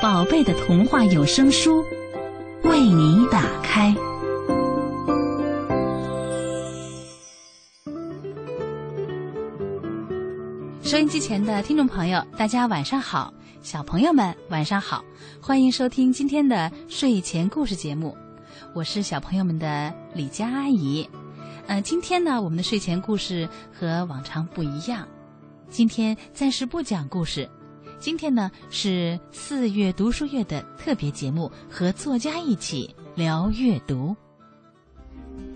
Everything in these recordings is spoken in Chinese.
宝贝的童话有声书为你打开。收音机前的听众朋友，大家晚上好；小朋友们晚上好，欢迎收听今天的睡前故事节目，我是小朋友们的李佳阿姨。呃，今天呢，我们的睡前故事和往常不一样，今天暂时不讲故事。今天呢是四月读书月的特别节目，和作家一起聊阅读。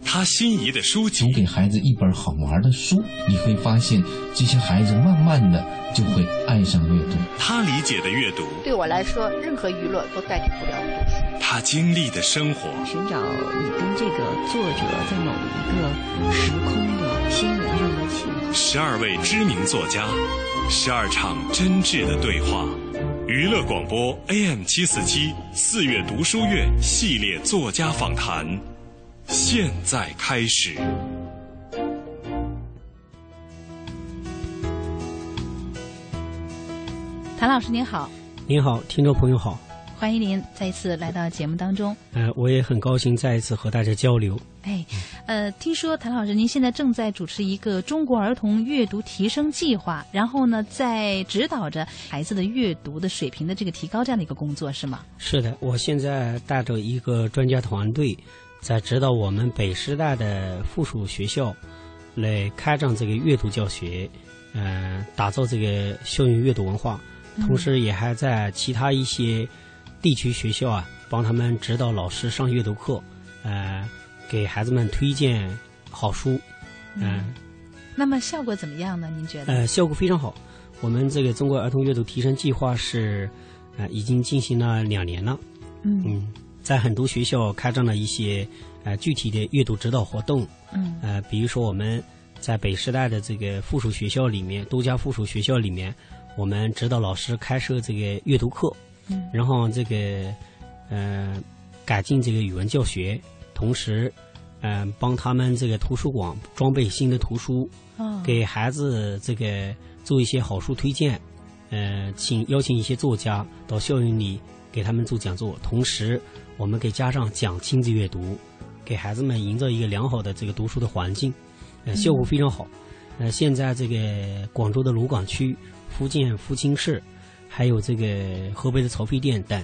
他心仪的书籍总，给孩子一本好玩的书，你会发现这些孩子慢慢的就会爱上阅读。他理解的阅读，对我来说，任何娱乐都代替不了读书。他经历的生活。寻找你跟这个作者在某一个时空的心灵上的契合。十二位知名作家，十二场真挚的对话。娱乐广播 AM 七四七四月读书月系列作家访谈，现在开始。谭老师您好，您好，听众朋友好，欢迎您再一次来到节目当中。呃，我也很高兴再一次和大家交流。哎，呃，听说谭老师您现在正在主持一个中国儿童阅读提升计划，然后呢，在指导着孩子的阅读的水平的这个提高这样的一个工作，是吗？是的，我现在带着一个专家团队，在指导我们北师大的附属学校来开展这个阅读教学，呃，打造这个校园阅读文化，同时也还在其他一些地区学校啊，帮他们指导老师上阅读课，呃，给孩子们推荐好书，嗯、那么效果怎么样呢？您觉得？呃，效果非常好。我们这个中国儿童阅读提升计划是，呃，已经进行了两年了。嗯嗯，在很多学校开展了一些呃具体的阅读指导活动。嗯呃，比如说我们在北师大的这个附属学校里面，多家附属学校里面，我们指导老师开设这个阅读课，嗯。然后这个呃改进这个语文教学，同时嗯、呃帮他们这个图书馆装备新的图书，哦。给孩子这个做一些好书推荐，呃，请邀请一些作家到校园里给他们做讲座，同时我们给家长讲亲子阅读，给孩子们营造一个良好的这个读书的环境，呃，效果非常好。呃，现在这个广州的鲁岗区、福建福清市，还有这个河北的曹妃甸等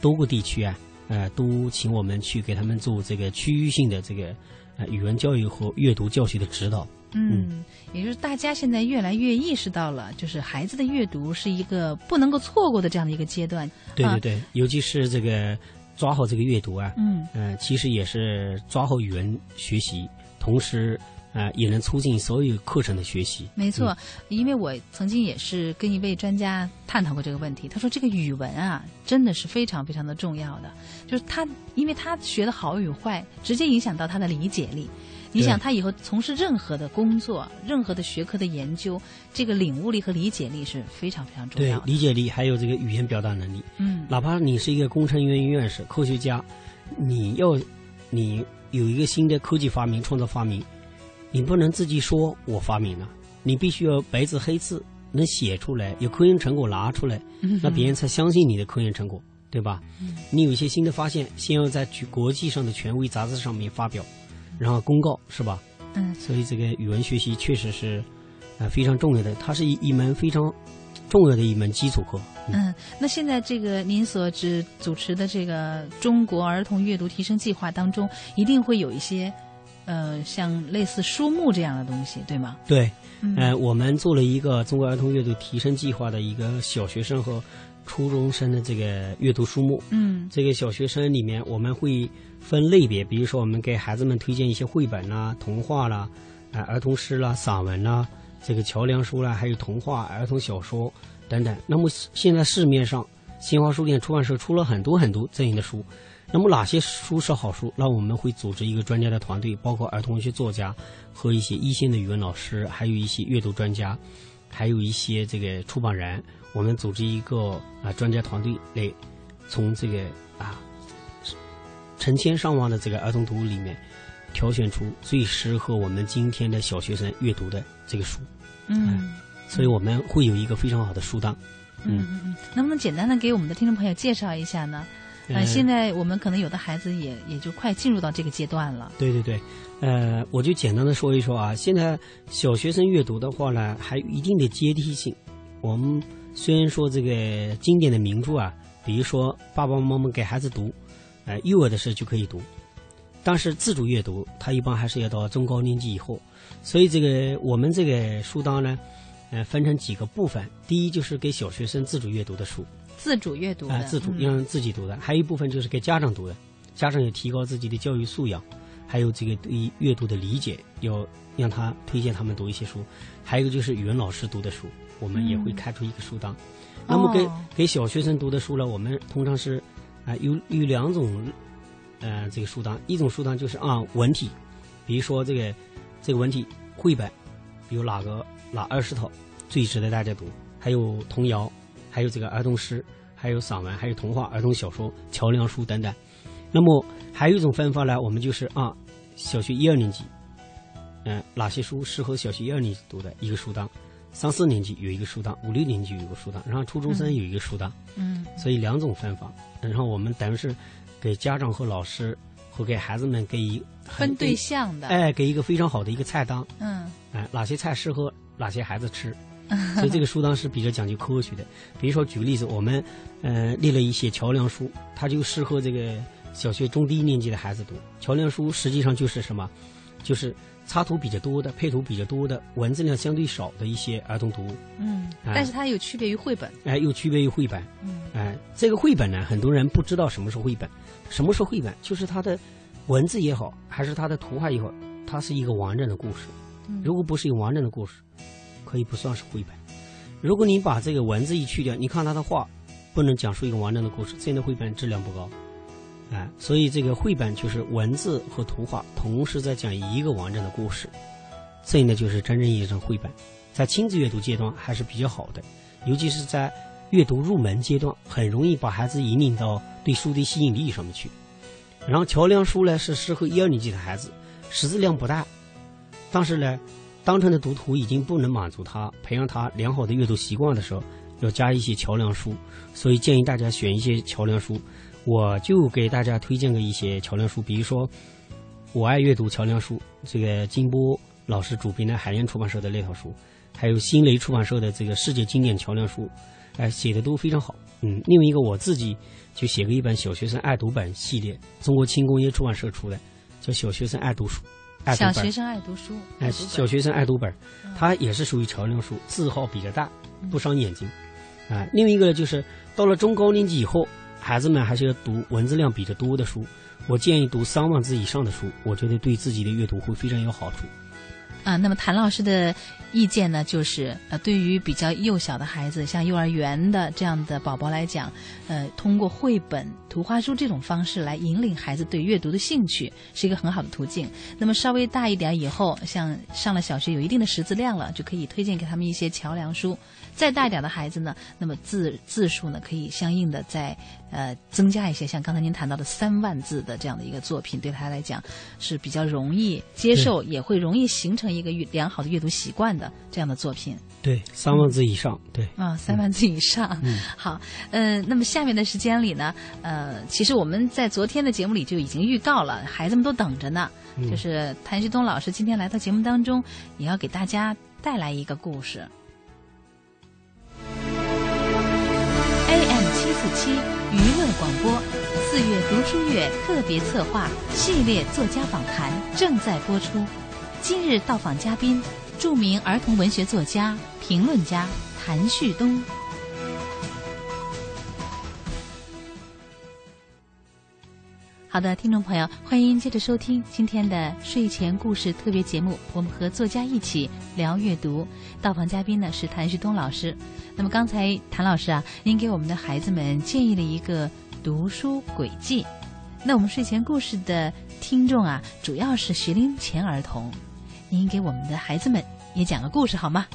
多个地区啊，呃，都请我们去给他们做这个区域性的这个呃语文教育和阅读教学的指导。嗯，也就是大家现在越来越意识到了，就是孩子的阅读是一个不能够错过的这样的一个阶段。啊对对对，尤其是这个抓好这个阅读啊，嗯呃，其实也是抓好语文学习，同时呃也能促进所有课程的学习。没错，因为我曾经也是跟一位专家探讨过这个问题。他说，这个语文啊，真的是非常非常的重要的，就是他，因为他学的好与坏，直接影响到他的理解力。你想，他以后从事任何的工作、任何的学科的研究，这个领悟力和理解力是非常非常重要的。对理解力还有这个语言表达能力，嗯哪怕你是一个工程院院士、科学家，你要你有一个新的科技发明、创造发明，你不能自己说我发明了，你必须要白纸黑字能写出来，有科研成果拿出来，嗯那别人才相信你的科研成果，对吧？你有一些新的发现，先要在举国际上的权威杂志上面发表，然后公告，是吧？嗯所以这个语文学习确实是，呃，非常重要的，它是一一门非常重要的一门基础课。嗯，那现在这个您所指主持的这个中国儿童阅读提升计划当中，一定会有一些，呃，像类似书目这样的东西，对吗？对，嗯呃，我们做了一个中国儿童阅读提升计划的一个小学生和初中生的这个阅读书目。嗯这个小学生里面，我们会分类别，比如说我们给孩子们推荐一些绘本啦、童话啦、啊、儿童诗啦、散文啦、这个桥梁书啦，还有童话、儿童小说等等。那么现在市面上新华书店出版社出了很多很多这样的书。那么哪些书是好书？那我们会组织一个专家的团队，包括儿童文学作家和一些一线的语文老师，还有一些阅读专家，还有一些这个出版人，我们组织一个啊专家团队来从这个啊成千上万的这个儿童读物里面挑选出最适合我们今天的小学生阅读的这个书。嗯所以我们会有一个非常好的书单。嗯嗯嗯，能不能简单的给我们的听众朋友介绍一下呢？呃，现在我们可能有的孩子也也就快进入到这个阶段了。对对对，呃，我就简单的说一说啊。现在小学生阅读的话呢，还有一定的阶梯性。我们虽然说这个经典的名著啊，比如说爸爸妈妈给孩子读，呃，幼儿的时候就可以读，但是自主阅读，它一般还是要到中高年级以后。所以这个我们这个书单呢，呃，分成几个部分。第一就是给小学生自主阅读的书，自主阅读的，啊、自主嗯让自己读的，还有一部分就是给家长读的，家长也提高自己的教育素养，还有这个对于阅读的理解，要让他推荐他们读一些书。还有一个就是语文老师读的书，我们也会开出一个书单。那么给、哦给小学生读的书呢，我们通常是啊、有有两种呃这个书单，一种书单就是按文体，比如说这个这个文体绘本，比如哪个哪二十套最值得大家读，还有童谣，还有这个儿童诗，还有散文，还有童话、儿童小说、桥梁书等等。那么还有一种分法呢，我们就是啊小学一二年级，嗯、哪些书适合小学一二年级读的一个书档，三四年级有一个书档，五六年级有一个书档，然后初中生有一个书档，嗯所以两种分法。然后我们等于是给家长和老师和给孩子们给一很分对象的，哎，给一个非常好的一个菜单，嗯哎，哪些菜适合哪些孩子吃，所以这个书当时比较讲究科学的。比如说举个例子，我们呃列了一些桥梁书，它就适合这个小学中低年级的孩子读。桥梁书实际上就是什么？就是插图比较多的、配图比较多的、文字量相对少的一些儿童读物，嗯，哎但是它有区别于绘本，哎，又区别于绘本。嗯哎，这个绘本呢，很多人不知道什么是绘本。什么是绘本？就是它的文字也好，还是它的图画也好，它是一个完整的故事。嗯如果不是一个完整的故事，可以不算是绘本。如果你把这个文字一去掉，你看它的画，不能讲述一个完整的故事，这样的绘本质量不高。哎，所以这个绘本就是文字和图画同时在讲一个完整的故事，这样的就是真正意义上绘本。在亲子阅读阶段还是比较好的，尤其是在阅读入门阶段，很容易把孩子引领到对书的吸引力上面去。然后桥梁书呢是适合一二年级的孩子，识字量不大，但是呢，当成的读图已经不能满足他培养他良好的阅读习惯的时候，要加一些桥梁书，所以建议大家选一些桥梁书。我就给大家推荐个一些桥梁书，比如说《我爱阅读桥梁书》，这个金波老师主编的海燕出版社的那套书，还有新雷出版社的这个世界经典桥梁书，哎、写的都非常好。嗯，另外一个我自己就写过一本小学生爱读本系列，中国轻工业出版社出的，叫《小学生爱读书》。爱读本小学生爱读书，哎，小学生爱读本儿嗯，它也是属于潮流书，字号比较大，不伤眼睛。啊，另外一个，就是到了中高年级以后，孩子们还是要读文字量比较多的书。我建议读三万字以上的书，我觉得对自己的阅读会非常有好处。啊，那么谭老师的意见呢，就是呃，对于比较幼小的孩子，像幼儿园的这样的宝宝来讲，呃，通过绘本、图画书这种方式来引领孩子对阅读的兴趣，是一个很好的途径。那么稍微大一点以后，像上了小学有一定的识字量了，就可以推荐给他们一些桥梁书。再大一点的孩子呢，那么字字数呢，可以相应的再呃增加一些，像刚才您谈到的三万字的这样的一个作品，对他来讲是比较容易接受，也会容易形成一个阅良好的阅读习惯的这样的作品对，三万字以上，对，啊，三万字以上。嗯好，呃，那么下面的时间里呢，呃，其实我们在昨天的节目里就已经预告了，孩子们都等着呢。嗯就是谭旭东老师今天来到节目当中，也要给大家带来一个故事。AM 七四七娱乐广播，四月读书月特别策划系列作家访谈正在播出。今日到访嘉宾，著名儿童文学作家、评论家谭旭东。好的，听众朋友，欢迎接着收听今天的睡前故事特别节目。我们和作家一起聊阅读，到访嘉宾呢是谭旭东老师。那么刚才谭老师啊，您给我们的孩子们建议了一个读书轨迹。那我们睡前故事的听众啊，主要是学龄前儿童。您给我们的孩子们也讲个故事好吗？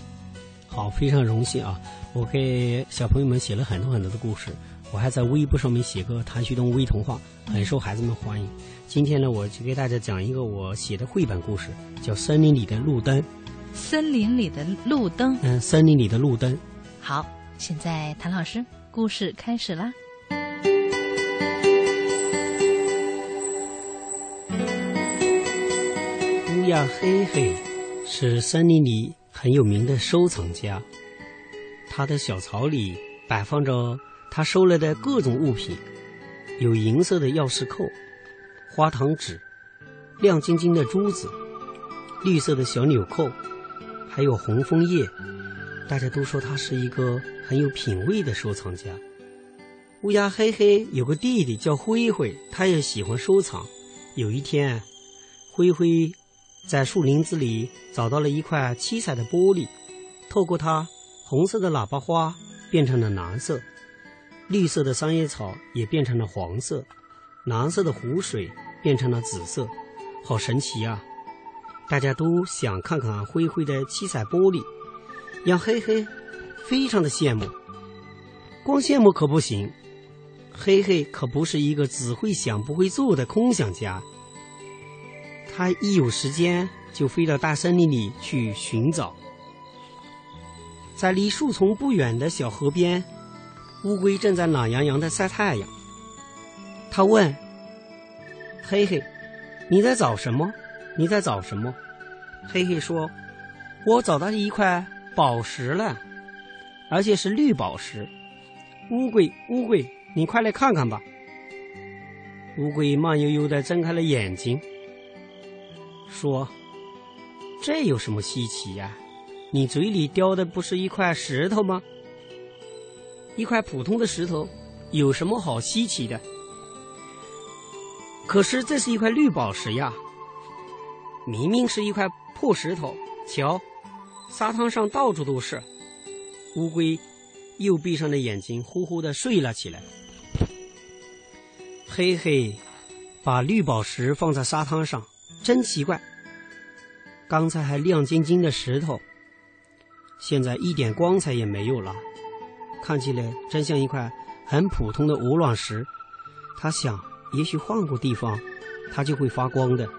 好，非常荣幸啊！我给小朋友们写了很多很多的故事。我还在微博上面写个谭旭东微童话，很受孩子们欢迎。今天呢，我就给大家讲一个我写的绘本故事，叫《森林里的路灯》。森林里的路灯。嗯，森林里的路灯。好，现在谭老师，故事开始啦。乌鸦黑黑是森林里很有名的收藏家，他的小槽里摆放着。他收来的各种物品，有银色的钥匙扣、花糖纸、亮晶晶的珠子、绿色的小纽扣，还有红枫叶。大家都说他是一个很有品味的收藏家。乌鸦黑黑有个弟弟叫灰灰，他也喜欢收藏。有一天，灰灰在树林子里找到了一块七彩的玻璃，透过它，红色的喇叭花变成了蓝色。绿色的三叶草也变成了黄色，蓝色的湖水变成了紫色，好神奇啊！大家都想看看灰灰的七彩玻璃，让黑黑非常的羡慕。光羡慕可不行，黑黑可不是一个只会想不会做的空想家。他一有时间就飞到大森林里去寻找，在离树丛不远的小河边。乌龟正在懒洋洋的晒太阳。他问：“嘿嘿，你在找什么？你在找什么？”嘿嘿说：“我找到一块宝石了，而且是绿宝石。”乌龟，乌龟，你快来看看吧。乌龟慢悠悠的睁开了眼睛，说：“这有什么稀奇呀？你嘴里叼的不是一块石头吗？”一块普通的石头，有什么好稀奇的？可是这是一块绿宝石呀！明明是一块破石头，瞧，沙滩上到处都是。乌龟又闭上了眼睛，呼呼的睡了起来。嘿嘿，把绿宝石放在沙滩上，真奇怪。刚才还亮晶晶的石头，现在一点光彩也没有了。看起来真像一块很普通的鹅卵石，他想，也许换个地方，它就会发光的。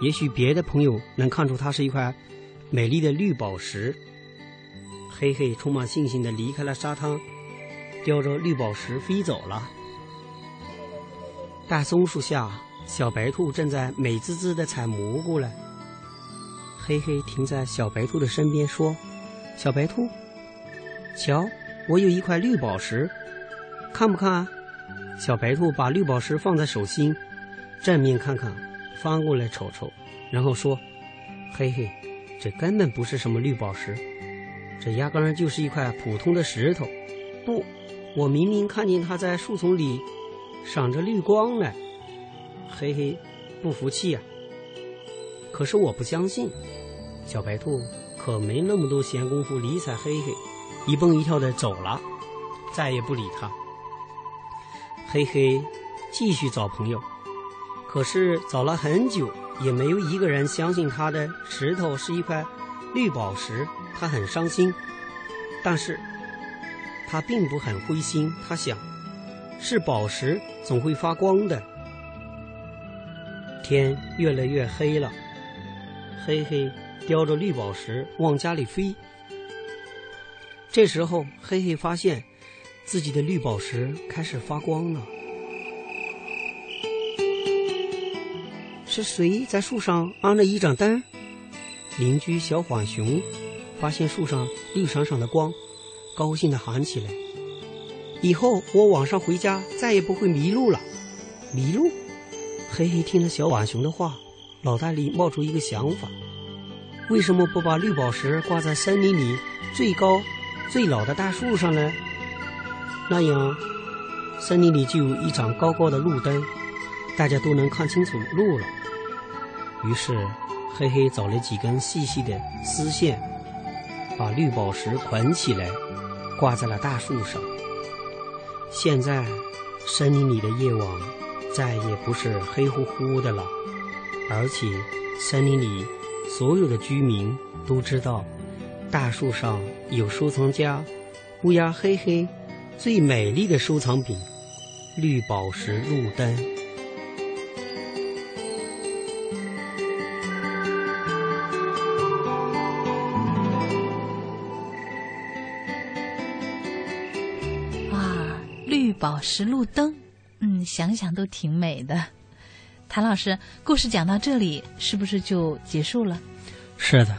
也许别的朋友能看出它是一块美丽的绿宝石。嘿嘿，充满信心的离开了沙滩，叼着绿宝石飞走了。大松树下，小白兔正在美滋滋的采蘑菇呢。嘿嘿，停在小白兔的身边说：“小白兔，瞧。”我有一块绿宝石，看不看？小白兔把绿宝石放在手心，正面看看，翻过来瞅瞅，然后说：“嘿嘿，这根本不是什么绿宝石，这压根儿就是一块普通的石头。不，我明明看见它在树丛里闪着绿光呢。”嘿嘿，不服气呀？可是我不相信。小白兔可没那么多闲工夫理睬嘿嘿。一蹦一跳的走了，再也不理他。嘿嘿，继续找朋友，可是找了很久，也没有一个人相信他的石头是一块绿宝石。他很伤心，但是他并不很灰心。他想，是宝石总会发光的。天越来越黑了，嘿嘿，叼着绿宝石往家里飞。这时候，嘿嘿发现自己的绿宝石开始发光了。是谁在树上安了一盏灯？邻居小浣熊发现树上绿闪闪的光，高兴的喊起来：“以后我晚上回家再也不会迷路了。”迷路？嘿嘿听了小浣熊的话，脑袋里冒出一个想法：为什么不把绿宝石挂在森林里最高？最老的大树上呢，那样森林里就有一盏高高的路灯，大家都能看清楚路了。于是，黑黑找了几根细细的丝线，把绿宝石捆起来，挂在了大树上。现在，森林里的夜晚再也不是黑乎乎的了，而且森林里所有的居民都知道，大树上有收藏家乌鸦黑黑最美丽的收藏品——绿宝石路灯。哇，绿宝石路灯，嗯，想想都挺美的。谭老师，故事讲到这里是不是就结束了？是的，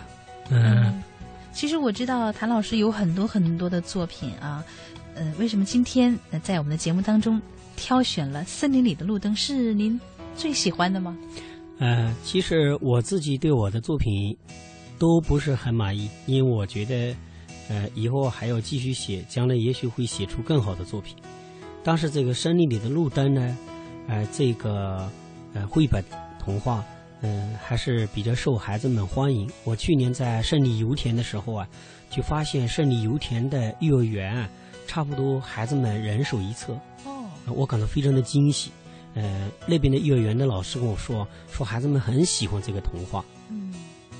嗯，其实我知道谭老师有很多很多的作品啊，呃，为什么今天在我们的节目当中挑选了《森林里的路灯》是您最喜欢的吗？呃，其实我自己对我的作品都不是很满意，因为我觉得，呃，以后还要继续写，将来也许会写出更好的作品。但是这个《森林里的路灯》呢，呃，这个呃绘本童话。嗯，还是比较受孩子们欢迎。我去年在胜利油田的时候啊，就发现胜利油田的幼儿园啊，差不多孩子们人手一册。哦，我感到非常的惊喜。呃，那边的幼儿园的老师跟我说，说孩子们很喜欢这个童话。嗯，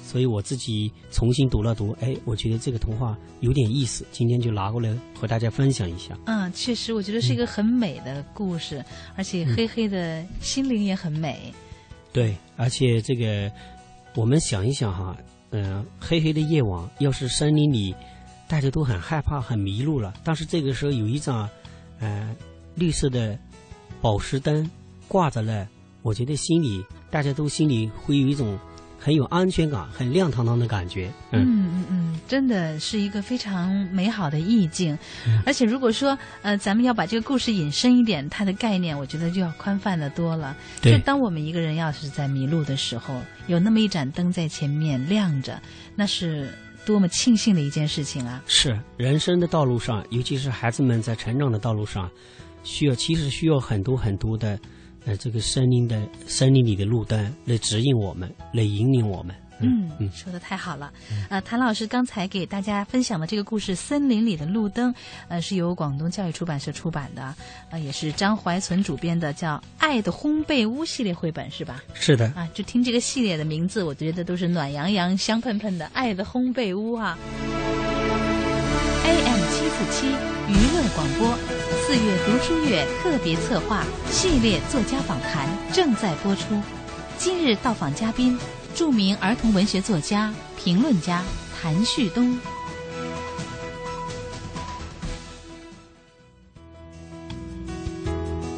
所以我自己重新读了读，哎，我觉得这个童话有点意思，今天就拿过来和大家分享一下。嗯，确实，我觉得是一个很美的故事，而且黑黑的心灵也很美。对，而且这个，我们想一想哈，嗯，黑黑的夜晚，要是森林里大家都很害怕、很迷路了，但是这个时候有一盏，呃，绿色的宝石灯挂着了，我觉得心里大家都心里会有一种。很有安全感，很亮堂堂的感觉。嗯嗯嗯，真的是一个非常美好的意境。而且如果说呃，咱们要把这个故事引申一点，它的概念，我觉得就要宽泛的多了。对，当我们一个人要是在迷路的时候，有那么一盏灯在前面亮着，那是多么庆幸的一件事情啊！是人生的道路上，尤其是孩子们在成长的道路上，需要其实需要很多很多的。呃，这个森林的森林里的路灯来指引我们，来引领我们。嗯嗯，说的太好了。呃，谭老师刚才给大家分享的这个故事《森林里的路灯》，呃，是由广东教育出版社出版的，呃，也是张怀存主编的，叫《爱的烘焙屋》系列绘本，是吧？是的。啊，就听这个系列的名字，我觉得都是暖洋洋、香喷喷的《爱的烘焙屋》啊。AM 七四七娱乐广播。四月读书月特别策划系列作家访谈正在播出。今日到访嘉宾，著名儿童文学作家、评论家谭旭东。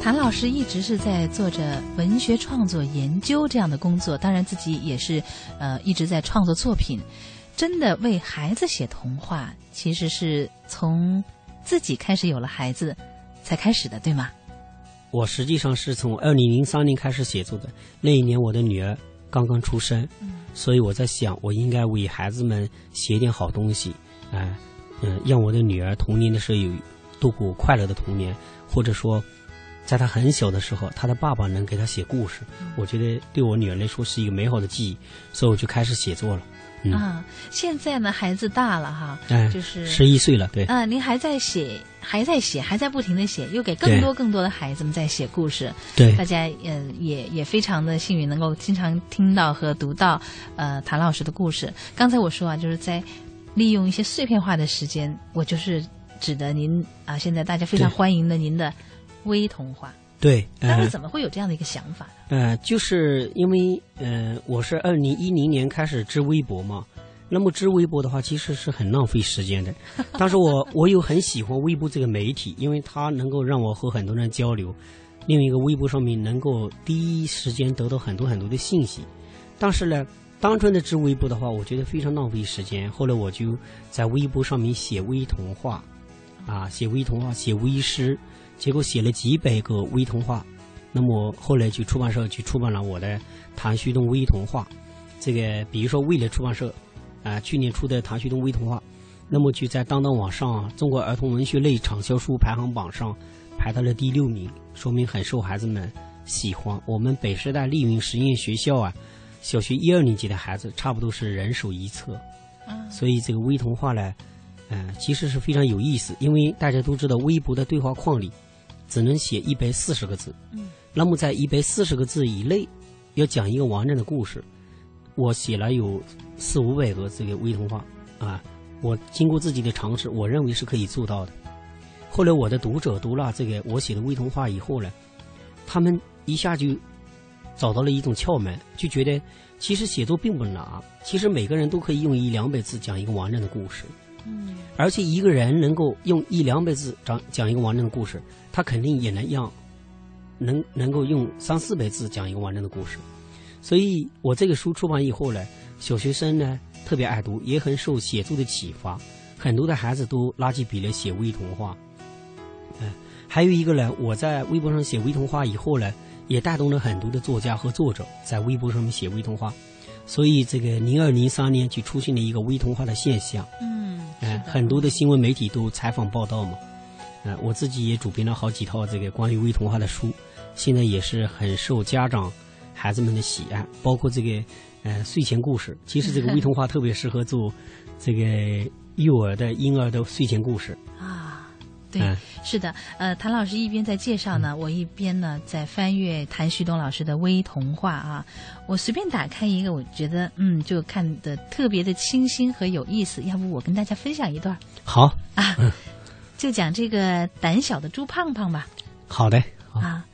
谭老师一直是在做着文学创作研究这样的工作，当然自己也是呃一直在创作作品。真的为孩子写童话，其实是从自己开始有了孩子。才开始的，对吗？我实际上是从二零零三年开始写作的。那一年我的女儿刚刚出生，所以我在想，我应该为孩子们写点好东西，啊，嗯，让我的女儿童年的时候有度过快乐的童年，或者说，在她很小的时候，她的爸爸能给她写故事，我觉得对我女儿来说是一个美好的记忆，所以我就开始写作了。啊，现在呢，孩子大了哈，就是十一岁了，对。啊，您还在写，还在写，还在不停的写，又给更多更多的孩子们在写故事。对，大家嗯也也非常的幸运，能够经常听到和读到呃谭老师的故事。刚才我说啊，就是在利用一些碎片化的时间，我就是指的您啊，现在大家非常欢迎的您的微童话。对，当时怎么会有这样的一个想法呢？呃，就是因为呃，我是二零一零年开始织微博嘛，那么织微博的话，其实是很浪费时间的。但是我我又很喜欢微博这个媒体，因为它能够让我和很多人交流。另一个微博上面能够第一时间得到很多很多的信息。但是呢，单纯的织微博的话，我觉得非常浪费时间。后来我就在微博上面写微童话，啊，写微童话，写微诗。结果写了几百个微童话，那么后来就出版社去出版了我的《谭旭东微童话》。这个比如说未来出版社，啊，去年出的《谭旭东微童话》，那么就在当当网上中国儿童文学类畅销书排行榜上排到了第六名，说明很受孩子们喜欢。我们北师大丽云实验学校啊，小学一二年级的孩子差不多是人手一册，嗯所以这个微童话呢，呃，其实是非常有意思。因为大家都知道，微博的对话框里只能写一百四十个字，嗯，那么在一百四十个字以内，要讲一个完整的故事，我写了有四五百个这个微童话啊。我经过自己的尝试，我认为是可以做到的。后来我的读者读了这个我写的微童话以后呢，他们一下就找到了一种窍门，就觉得其实写作并不难，其实每个人都可以用一两百字讲一个完整的故事。嗯而且一个人能够用一两百字讲讲一个完整的故事，他肯定也能让能能够用三四百字讲一个完整的故事。所以我这个书出版以后呢，小学生呢特别爱读，也很受写作的启发，很多的孩子都拿起笔来写微童话。嗯、还有一个呢，我在微博上写微童话以后呢，也带动了很多的作家和作者在微博上面写微童话，所以这个零二零三年就出现了一个微童话的现象。嗯，很多的新闻媒体都采访报道嘛。呃，我自己也主编了好几套这个关于微童话的书，现在也是很受家长、孩子们的喜爱，包括这个呃睡前故事。其实这个微童话特别适合做这个幼儿的、婴儿的睡前故事。啊，对，嗯是的，呃，谭老师一边在介绍呢，我一边呢在翻阅谭旭东老师的微童话啊。我随便打开一个，我觉得嗯，就看的特别的清新和有意思。要不我跟大家分享一段好，啊，就讲这个胆小的猪胖胖吧。好的，好，啊，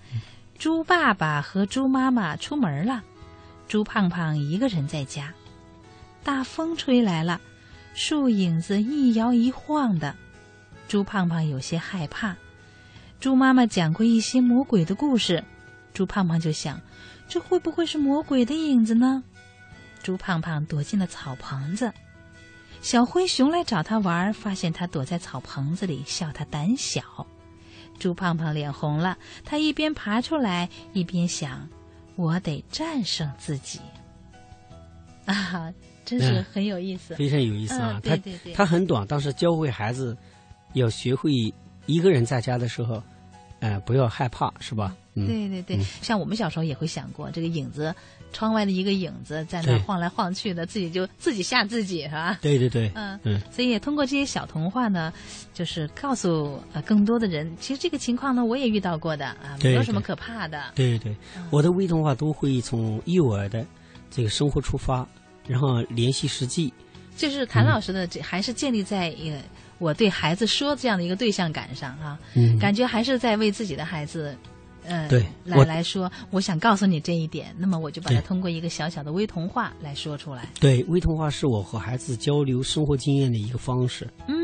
猪爸爸和猪妈妈出门了，猪胖胖一个人在家。大风吹来了，树影子一摇一晃的，猪胖胖有些害怕。猪妈妈讲过一些魔鬼的故事，猪胖胖就想，这会不会是魔鬼的影子呢？猪胖胖躲进了草棚子。小灰熊来找他玩儿，发现他躲在草棚子里，笑他胆小。猪胖胖脸红了，他一边爬出来，一边想：“我得战胜自己。”啊，真是嗯很有意思。非常有意思啊。嗯对对对它它很短，但是教会孩子要学会一个人在家的时候，呃，不要害怕，是吧？嗯，对对对，嗯。像我们小时候也会想过，这个影子，窗外的一个影子在那晃来晃去的，自己就自己吓自己，是吧？对对对，嗯。嗯。所以也通过这些小童话呢，就是告诉呃更多的人，其实这个情况呢，我也遇到过的啊，没有什么可怕的。对对，嗯。我的微童话都会从幼儿的这个生活出发，然后联系实际。就是谭老师的这还是建立在一个我对孩子说这样的一个对象感上啊，嗯，感觉还是在为自己的孩子，呃，对来来说，我想告诉你这一点，那么我就把它通过一个小小的微童话来说出来。对微童话是我和孩子交流生活经验的一个方式。嗯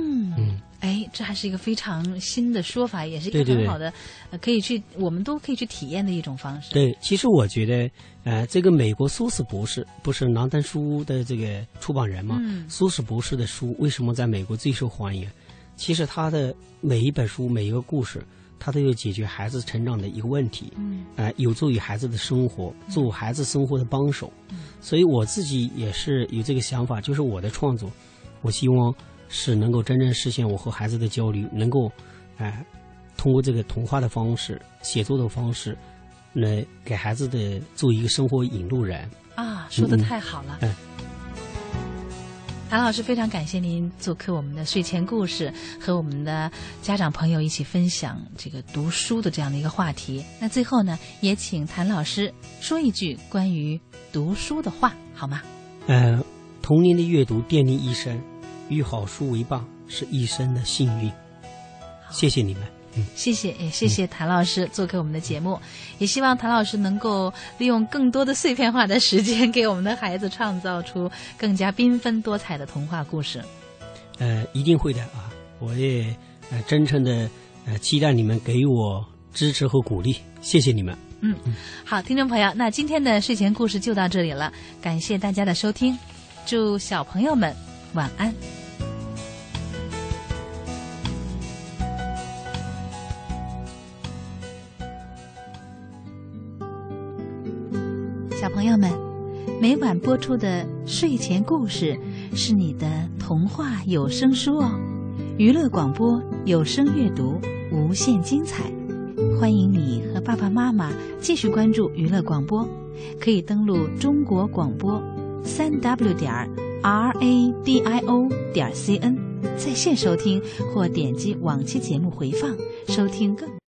这还是一个非常新的说法，也是一个很好的，呃，可以去我们都可以去体验的一种方式。对，其实我觉得，呃，这个美国苏斯博士不是南丹书屋的这个出版人吗？嗯苏斯博士的书为什么在美国最受欢迎？其实他的每一本书、每一个故事，他都有解决孩子成长的一个问题，嗯呃，有助于孩子的生活，做孩子生活的帮手。嗯所以我自己也是有这个想法，就是我的创作，我希望是能够真正实现我和孩子的交流，能够，哎、通过这个童话的方式、写作的方式，来给孩子的做一个生活引路人。啊，说的太好了。哎谭老师，非常感谢您做客我们的睡前故事，和我们的家长朋友一起分享这个读书的这样的一个话题。那最后呢，也请谭老师说一句关于读书的话，好吗？呃，童年的阅读奠定一生，与好书为伴是一生的幸运。谢谢你们。谢谢，也谢谢谭老师做客我们的节目，也希望谭老师能够利用更多的碎片化的时间，给我们的孩子创造出更加缤纷多彩的童话故事。呃，一定会的啊！我也呃真诚的呃期待你们给我支持和鼓励，谢谢你们。嗯好，听众朋友，那今天的睡前故事就到这里了，感谢大家的收听，祝小朋友们晚安。小朋友们，每晚播出的睡前故事是你的童话有声书哦，娱乐广播有声阅读，无限精彩。欢迎你和爸爸妈妈继续关注娱乐广播，可以登录中国广播三 w 点儿 r a d i o 点 c n 在线收听，或点击往期节目回放收听更。